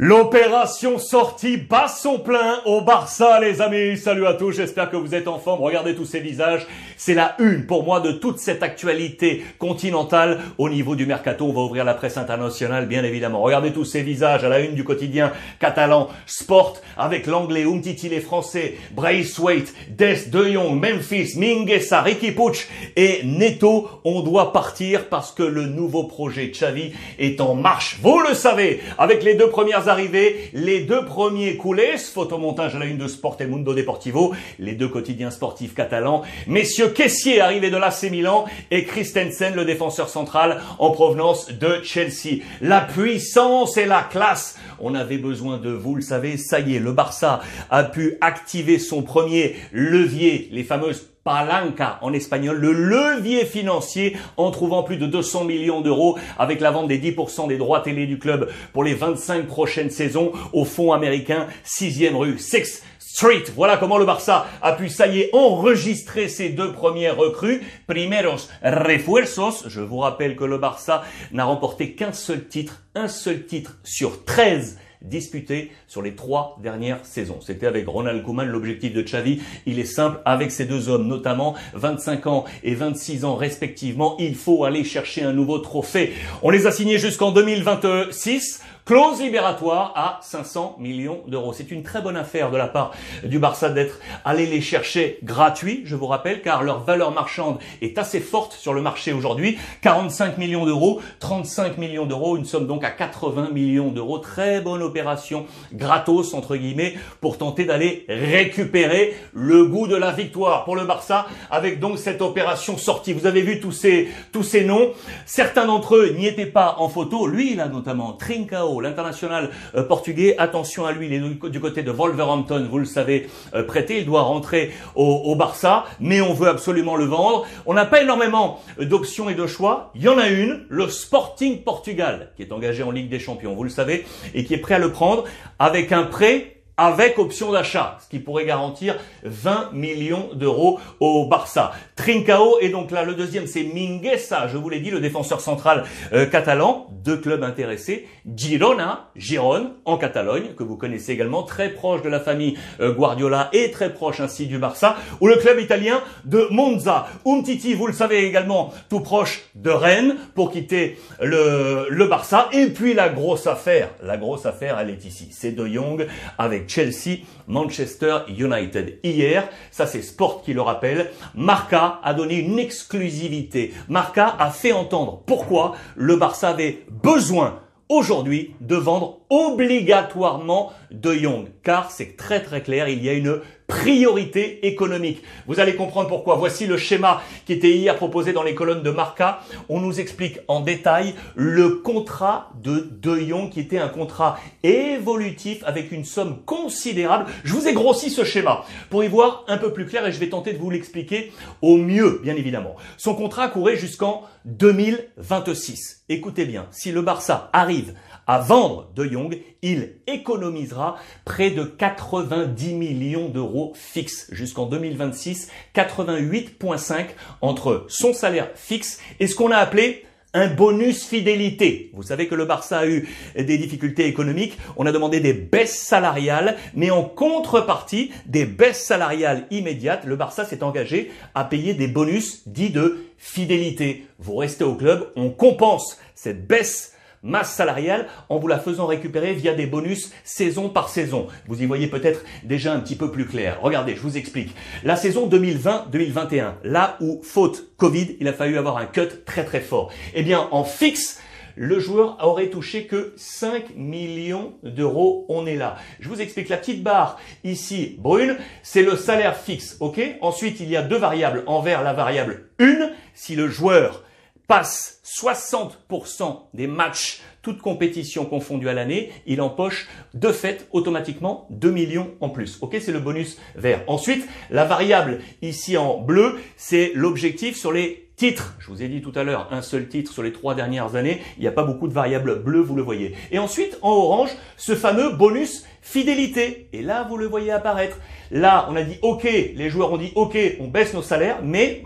L'opération sortie bat son plein au Barça, les amis. Salut à tous, j'espère que vous êtes en forme. Regardez tous ces visages. C'est la une pour moi de toute cette actualité continentale au niveau du mercato. On va ouvrir la presse internationale, bien évidemment. Regardez tous ces visages à la une du quotidien catalan Sport avec l'anglais Umtiti, les français, Braithwaite, Des, De Jong, Memphis, Minguesa, Ricky Puch et Neto. On doit partir parce que le nouveau projet Xavi est en marche. Vous le savez, avec les deux premières arrivés, les deux premiers coulés, photomontage à la une de Sport et Mundo Deportivo, les deux quotidiens sportifs catalans, messieurs Caissier arrivé de l'AC Milan et Christensen, le défenseur central en provenance de Chelsea. La puissance et la classe. On avait besoin de vous, le savez, ça y est, le Barça a pu activer son premier levier, les fameuses palanca en espagnol, le levier financier en trouvant plus de 200 millions d'euros avec la vente des 10% des droits télé du club pour les 25 prochaines saisons au fonds américain 6e rue 6 Street. Voilà comment le Barça a pu, ça y est, enregistrer ses deux premières recrues. Primeros refuerzos. Je vous rappelle que le Barça n'a remporté qu'un seul titre, un seul titre sur 13 disputé sur les trois dernières saisons. C'était avec Ronald Koeman l'objectif de Xavi. Il est simple, avec ces deux hommes, notamment 25 ans et 26 ans respectivement, il faut aller chercher un nouveau trophée. On les a signés jusqu'en 2026. Clause libératoire à 500 millions d'euros. C'est une très bonne affaire de la part du Barça d'être allé les chercher gratuits, je vous rappelle, car leur valeur marchande est assez forte sur le marché aujourd'hui. 45 millions d'euros, 35 millions d'euros, une somme donc à 80 millions d'euros. Très bonne opération, gratos entre guillemets, pour tenter d'aller récupérer le goût de la victoire pour le Barça avec donc cette opération sortie. Vous avez vu tous ces, tous ces noms. Certains d'entre eux n'y étaient pas en photo. Lui, là notamment, Trincao, l'international euh, portugais. Attention à lui, il est du côté de Wolverhampton, vous le savez, euh, prêté. Il doit rentrer au, au, Barça, mais on veut absolument le vendre. On n'a pas énormément d'options et de choix. Il y en a une, le Sporting Portugal, qui est engagé en Ligue des Champions, vous le savez, et qui est prêt à le prendre avec un prêt avec option d'achat, ce qui pourrait garantir 20 millions d'euros au Barça. Trincao et donc là le deuxième c'est Minguesa, je vous l'ai dit, le défenseur central euh, catalan, deux clubs intéressés, Girona, Gironne en Catalogne, que vous connaissez également, très proche de la famille euh, Guardiola et très proche ainsi du Barça, ou le club italien de Monza. Umtiti, vous le savez également, tout proche de Rennes pour quitter le, le Barça. Et puis la grosse affaire, la grosse affaire elle est ici, c'est De Jong avec Chelsea, Manchester United. Hier, ça c'est Sport qui le rappelle, Marca a donné une exclusivité. Marca a fait entendre pourquoi le Barça avait besoin aujourd'hui de vendre obligatoirement De Jong, car c'est très très clair, il y a une priorité économique. Vous allez comprendre pourquoi. Voici le schéma qui était hier proposé dans les colonnes de Marca. On nous explique en détail le contrat de De qui était un contrat évolutif avec une somme considérable. Je vous ai grossi ce schéma pour y voir un peu plus clair et je vais tenter de vous l'expliquer au mieux, bien évidemment. Son contrat courait jusqu'en 2026. Écoutez bien, si le Barça arrive à vendre De Jong, il économisera près de 90 millions d'euros fixes jusqu'en 2026, 88,5 entre son salaire fixe et ce qu'on a appelé un bonus fidélité. Vous savez que le Barça a eu des difficultés économiques. On a demandé des baisses salariales, mais en contrepartie des baisses salariales immédiates, le Barça s'est engagé à payer des bonus dits de fidélité. Vous restez au club, on compense cette baisse masse salariale en vous la faisant récupérer via des bonus saison par saison. Vous y voyez peut-être déjà un petit peu plus clair. Regardez, je vous explique. La saison 2020-2021, là où faute Covid, il a fallu avoir un cut très très fort. Eh bien, en fixe, le joueur aurait touché que 5 millions d'euros. On est là. Je vous explique la petite barre ici brune, c'est le salaire fixe, ok? Ensuite, il y a deux variables. Envers la variable 1, si le joueur passe 60% des matchs, toutes compétitions confondues à l'année, il empoche de fait automatiquement 2 millions en plus. Ok, c'est le bonus vert. Ensuite, la variable ici en bleu, c'est l'objectif sur les titres. Je vous ai dit tout à l'heure, un seul titre sur les trois dernières années. Il n'y a pas beaucoup de variables bleues, vous le voyez. Et ensuite, en orange, ce fameux bonus fidélité. Et là, vous le voyez apparaître. Là, on a dit OK, les joueurs ont dit OK, on baisse nos salaires, mais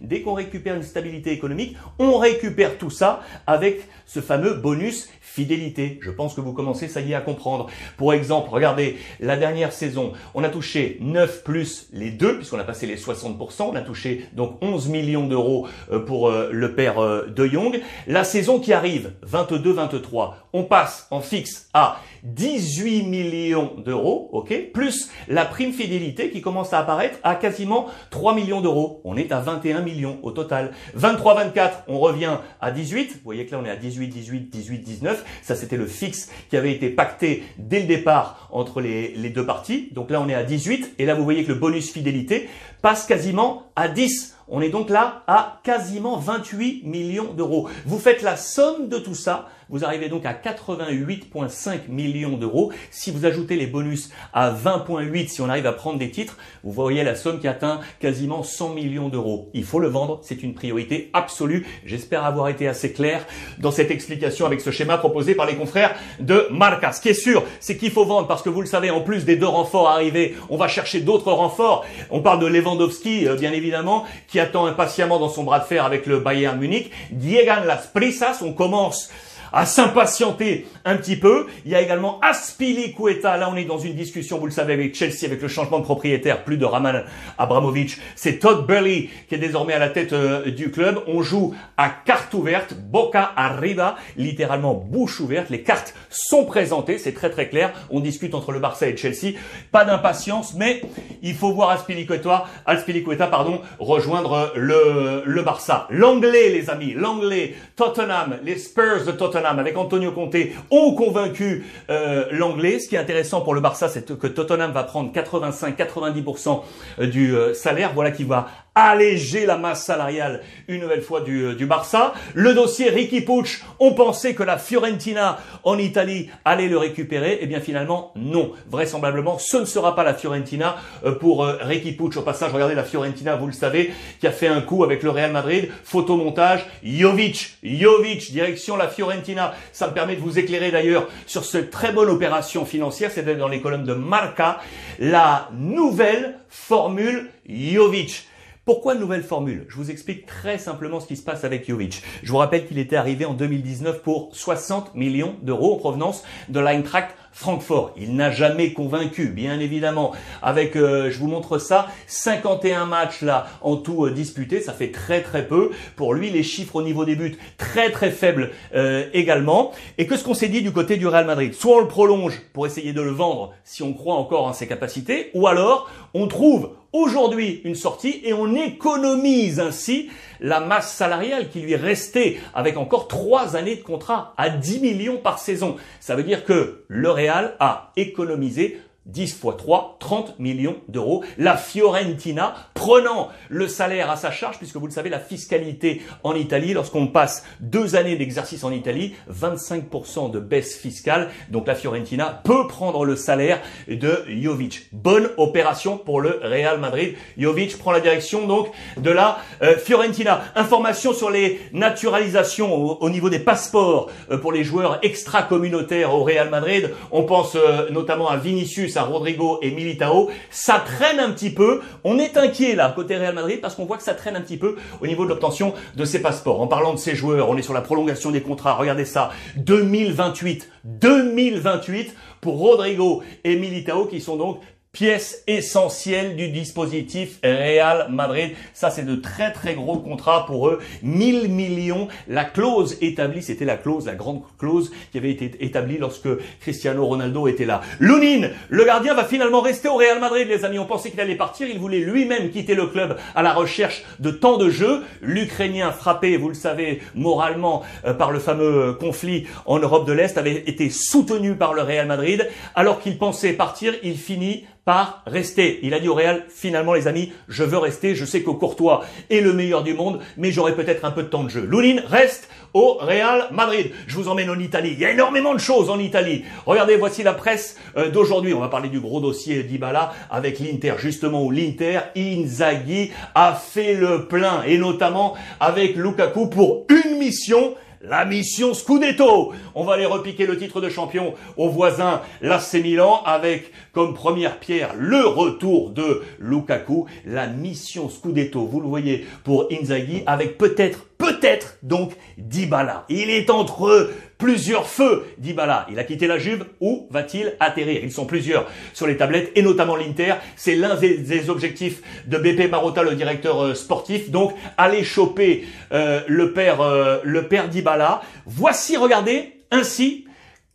Dès qu'on récupère une stabilité économique, on récupère tout ça avec ce fameux bonus fidélité. Je pense que vous commencez, ça y est, à comprendre. Pour exemple, regardez, la dernière saison, on a touché 9 plus les deux, puisqu'on a passé les 60%. On a touché donc 11 millions d'euros euh, pour euh, le père euh, de Young. La saison qui arrive, 22-23, on passe en fixe à 18 millions d'euros, ok, plus la prime fidélité qui commence à apparaître à quasiment 3 millions d'euros. On est à 21 millions au total. 23-24, on revient à 18. Vous voyez que là, on est à 18, 18, 18, 19. Ça, c'était le fixe qui avait été pacté dès le départ entre les, deux parties. Donc là, on est à 18. Et là, vous voyez que le bonus fidélité passe quasiment à 10. On est donc là à quasiment 28 millions d'euros. Vous faites la somme de tout ça, vous arrivez donc à 88,5 millions d'euros. Si vous ajoutez les bonus à 20,8, si on arrive à prendre des titres, vous voyez la somme qui atteint quasiment 100 millions d'euros. Il faut le vendre, c'est une priorité absolue. J'espère avoir été assez clair dans cette explication avec ce schéma proposé par les confrères de Marca. Ce qui est sûr, c'est qu'il faut vendre parce que vous le savez, en plus des deux renforts arrivés, on va chercher d'autres renforts. On parle de Lewandowski, euh, bien évidemment, qui attend impatiemment dans son bras de fer avec le Bayern Munich. Diegan Las Prisas, on commence à s'impatienter un petit peu. Il y a également Aspilicueta. Là, on est dans une discussion, vous le savez, avec Chelsea, avec le changement de propriétaire, plus de Raman Abramovich. C'est Todd Burley qui est désormais à la tête euh, du club. On joue à carte ouverte, boca arriba, littéralement bouche ouverte. Les cartes sont présentées, c'est très très clair. On discute entre le Barça et Chelsea. Pas d'impatience, mais il faut voir Aspilicueta, Aspilicueta, pardon, rejoindre le, le Barça. L'anglais, les amis, l'anglais, Tottenham, les Spurs de Tottenham avec Antonio Conte ont convaincu euh, l'anglais. Ce qui est intéressant pour le Barça, c'est que Tottenham va prendre 85-90% euh, du euh, salaire. Voilà qui va alléger la masse salariale une nouvelle fois du, euh, du Barça. Le dossier Ricky Pucci, on pensait que la Fiorentina en Italie allait le récupérer. Eh bien finalement, non. Vraisemblablement, ce ne sera pas la Fiorentina euh, pour euh, Ricky Pucci. Au passage, regardez la Fiorentina, vous le savez, qui a fait un coup avec le Real Madrid. Photomontage, Jovic, Jovic, direction la Fiorentina. Ça me permet de vous éclairer d'ailleurs sur cette très bonne opération financière. C'était dans les colonnes de Marca. La nouvelle formule Jovic. Pourquoi une nouvelle formule? Je vous explique très simplement ce qui se passe avec Jovic. Je vous rappelle qu'il était arrivé en 2019 pour 60 millions d'euros en provenance de l'Eintracht Francfort. Il n'a jamais convaincu, bien évidemment. Avec, euh, je vous montre ça, 51 matchs là en tout euh, disputés, ça fait très très peu. Pour lui, les chiffres au niveau des buts très très faibles euh, également. Et que ce qu'on s'est dit du côté du Real Madrid? Soit on le prolonge pour essayer de le vendre si on croit encore en ses capacités, ou alors on trouve aujourd'hui une sortie et on économise ainsi la masse salariale qui lui restait avec encore trois années de contrat à 10 millions par saison. Ça veut dire que le Real a économisé 10 fois 3, 30 millions d'euros. La Fiorentina prenant le salaire à sa charge, puisque vous le savez, la fiscalité en Italie, lorsqu'on passe deux années d'exercice en Italie, 25% de baisse fiscale. Donc la Fiorentina peut prendre le salaire de Jovic. Bonne opération pour le Real Madrid. Jovic prend la direction donc de la euh, Fiorentina. Information sur les naturalisations au, niveau des passeports euh, pour les joueurs extra-communautaires au Real Madrid. On pense euh, notamment à Vinicius Rodrigo et Militao, ça traîne un petit peu. On est inquiet là côté Real Madrid parce qu'on voit que ça traîne un petit peu au niveau de l'obtention de ces passeports. En parlant de ces joueurs, on est sur la prolongation des contrats. Regardez ça, 2028, 2028 pour Rodrigo et Militao qui sont donc pièce essentielle du dispositif Real Madrid. Ça, c'est de très très gros contrats pour eux. 1000 millions. La clause établie, c'était la clause, la grande clause qui avait été établie lorsque Cristiano Ronaldo était là. Lunin, le gardien, va finalement rester au Real Madrid, les amis. On pensait qu'il allait partir. Il voulait lui-même quitter le club à la recherche de temps de jeu. L'Ukrainien frappé, vous le savez, moralement euh, par le fameux conflit en Europe de l'Est, avait été soutenu par le Real Madrid. Alors qu'il pensait partir, il finit par rester. Il a dit au Real, finalement les amis, je veux rester, je sais que Courtois est le meilleur du monde, mais j'aurai peut-être un peu de temps de jeu. Loulin reste au Real Madrid. Je vous emmène en Italie. Il y a énormément de choses en Italie. Regardez, voici la presse euh, d'aujourd'hui. On va parler du gros dossier d'Ibala avec l'Inter, justement où l'Inter, Inzaghi, a fait le plein, et notamment avec Lukaku pour une mission la mission Scudetto. On va aller repiquer le titre de champion au voisin l'AC Milan avec comme première pierre le retour de Lukaku, la mission Scudetto. Vous le voyez pour Inzaghi avec peut-être peut-être donc Dybala. Il est entre plusieurs feux, Dybala. Il a quitté la Juve, où va-t-il atterrir? Ils sont plusieurs sur les tablettes, et notamment l'Inter. C'est l'un des, objectifs de BP Marotta, le directeur euh, sportif. Donc, aller choper euh, le père, euh, le père Dybala. Voici, regardez, ainsi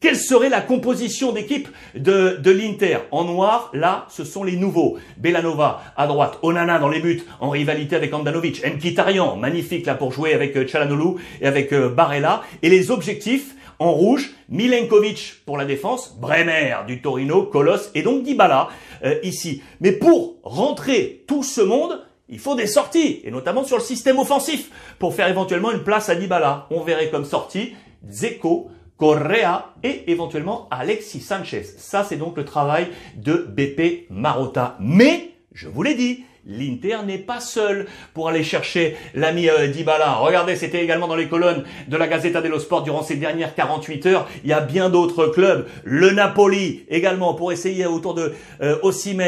quelle serait la composition d'équipe de, l'Inter? En noir, là, ce sont les nouveaux. Belanova à droite, Onana dans les buts, en rivalité avec Andanovic, Mkhitaryan, magnifique là pour jouer avec Chalanolu et avec Barella. Et les objectifs, en rouge, Milenkovic pour la défense, Bremer du Torino, Colos et donc Dybala euh, ici. Mais pour rentrer tout ce monde, il faut des sorties, et notamment sur le système offensif, pour faire éventuellement une place à Dybala. On verrait comme sortie Zeko, Correa et éventuellement Alexis Sanchez. Ça, c'est donc le travail de BP Marotta. Mais, je vous l'ai dit, L'Inter n'est pas seul pour aller chercher l'ami euh, Dybala. Regardez, c'était également dans les colonnes de la Gazzetta dello Sport durant ces dernières 48 heures. Il y a bien d'autres clubs. Le Napoli également pour essayer autour de euh,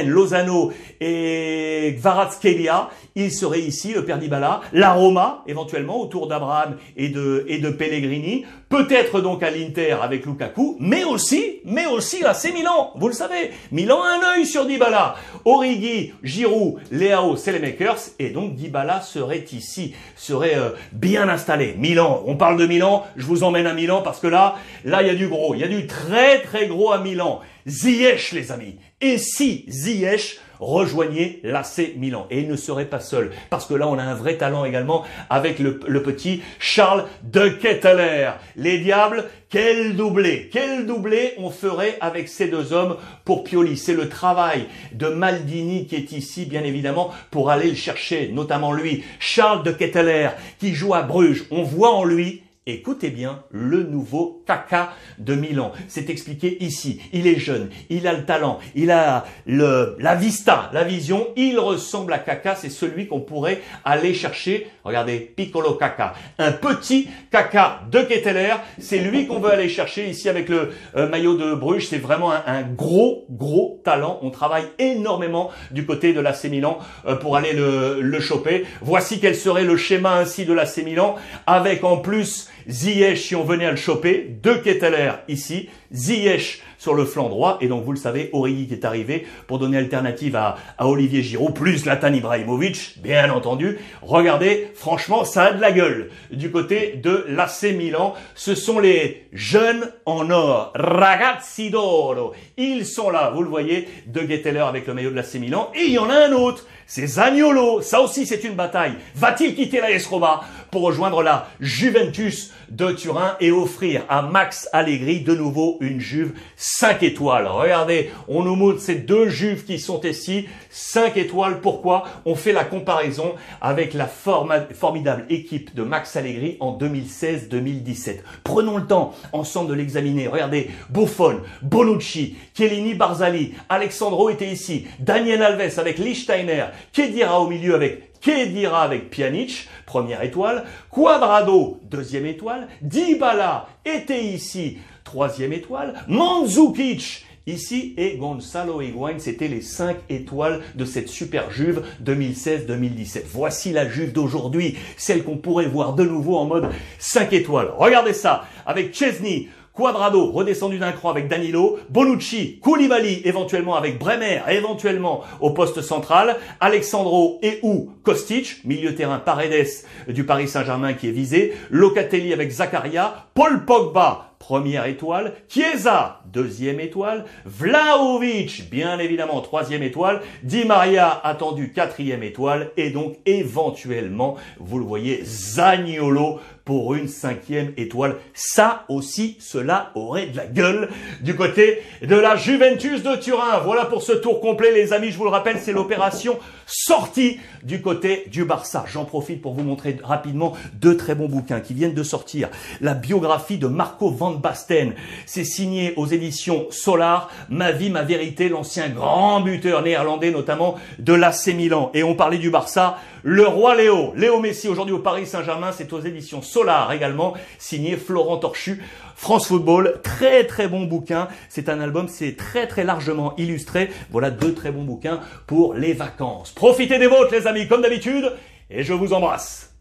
Lozano et Kvaratskhelia. Il serait ici, le père Dybala. La Roma, éventuellement, autour d'Abraham et de, et de Pellegrini. Peut-être donc à l'Inter avec Lukaku, mais aussi, mais aussi à Milan. Vous le savez, Milan a un œil sur Dybala. Origi, Giroud, Leao, Selemakers, et donc Dybala serait ici, serait euh, bien installé. Milan, on parle de Milan, je vous emmène à Milan parce que là, là il y a du gros, il y a du très très gros à Milan. Ziyech les amis. Et si Ziyech rejoignez l'AC Milan. Et il ne serait pas seul, parce que là, on a un vrai talent également avec le, petit Charles de Ketteler. Les diables, quel doublé, quel doublé on ferait avec ces deux hommes pour Pioli. C'est le travail de Maldini qui est ici, bien évidemment, pour aller le chercher, notamment lui, Charles de Ketteler, qui joue à Bruges. On voit en lui Écoutez bien, le nouveau Kaka de Milan. C'est expliqué ici. Il est jeune, il a le talent, il a la vista, la vision. Il ressemble à Kaka. C'est celui qu'on pourrait aller chercher. Regardez, Piccolo Kaka. Un petit Kaka de Ketteler. C'est lui qu'on veut aller chercher ici avec le euh, maillot de Bruges. C'est vraiment un, gros, gros talent. On travaille énormément du côté de l'AC Milan euh, pour aller le, le choper. Voici quel serait le schéma ainsi de l'AC Milan avec en plus Ziyech si on venait à le choper, De Ketteler ici, Ziyech sur le flanc droit, et donc vous le savez, Origi qui est arrivé pour donner alternative à, Olivier Giroud, plus Latan Ibrahimovic, bien entendu. Regardez, franchement, ça a de la gueule du côté de l'AC Milan. Ce sont les jeunes en or, ragazzi d'oro. Ils sont là, vous le voyez, De Ketteler avec le maillot de l'AC Milan, et il y en a un autre, c'est Zagnolo. Ça aussi, c'est une bataille. Va-t-il quitter la Roma pour rejoindre la Juventus de Turin et offrir à Max Allegri de nouveau une Juve 5 étoiles. Regardez, on nous montre ces deux Juves qui sont ici, 5 étoiles. Pourquoi? On fait la comparaison avec la formidable équipe de Max Allegri en 2016-2017. Prenons le temps ensemble de l'examiner. Regardez, Buffon, Bonucci, Chiellini, Barzali, Alexandro était ici, Daniel Alves avec Lichtsteiner, Kedira au milieu avec Kedira avec Pjanic, première étoile, Quadrado, deuxième étoile, Dybala était ici, troisième étoile, Mandzukic ici et Gonzalo Higuain, c'était les cinq étoiles de cette super Juve 2016-2017. Voici la Juve d'aujourd'hui, celle qu'on pourrait voir de nouveau en mode 5 étoiles. Regardez ça, avec Chesney, Quadrado redescendu d'un cran avec Danilo, Bonucci, Koulibaly éventuellement avec Bremer, éventuellement au poste central, Alexandro et ou Kostic, milieu terrain Paredes du Paris Saint-Germain qui est visé, Locatelli avec Zakaria, Paul Pogba première étoile, Chiesa, deuxième étoile, Vlaovic, bien évidemment, troisième étoile, Di Maria, attendu quatrième étoile, et donc éventuellement, vous le voyez, Zagnolo pour une cinquième étoile. Ça aussi, cela aurait de la gueule du côté de la Juventus de Turin. Voilà pour ce tour complet, les amis. Je vous le rappelle, c'est l'opération sortie du côté du Barça. J'en profite pour vous montrer rapidement deux très bons bouquins qui viennent de sortir. La biographie de Marco Van Basten. C'est signé aux éditions Solar. Ma vie, ma vérité, l'ancien grand buteur néerlandais, notamment de l'AC Milan. Et on parlait du Barça. Le roi Léo, Léo Messi, aujourd'hui au Paris Saint-Germain, c'est aux éditions Solar également, signé Florent Torchu. France Football, très très bon bouquin. C'est un album, c'est très très largement illustré. Voilà deux très bons bouquins pour les vacances. Profitez des vôtres les amis, comme d'habitude, et je vous embrasse.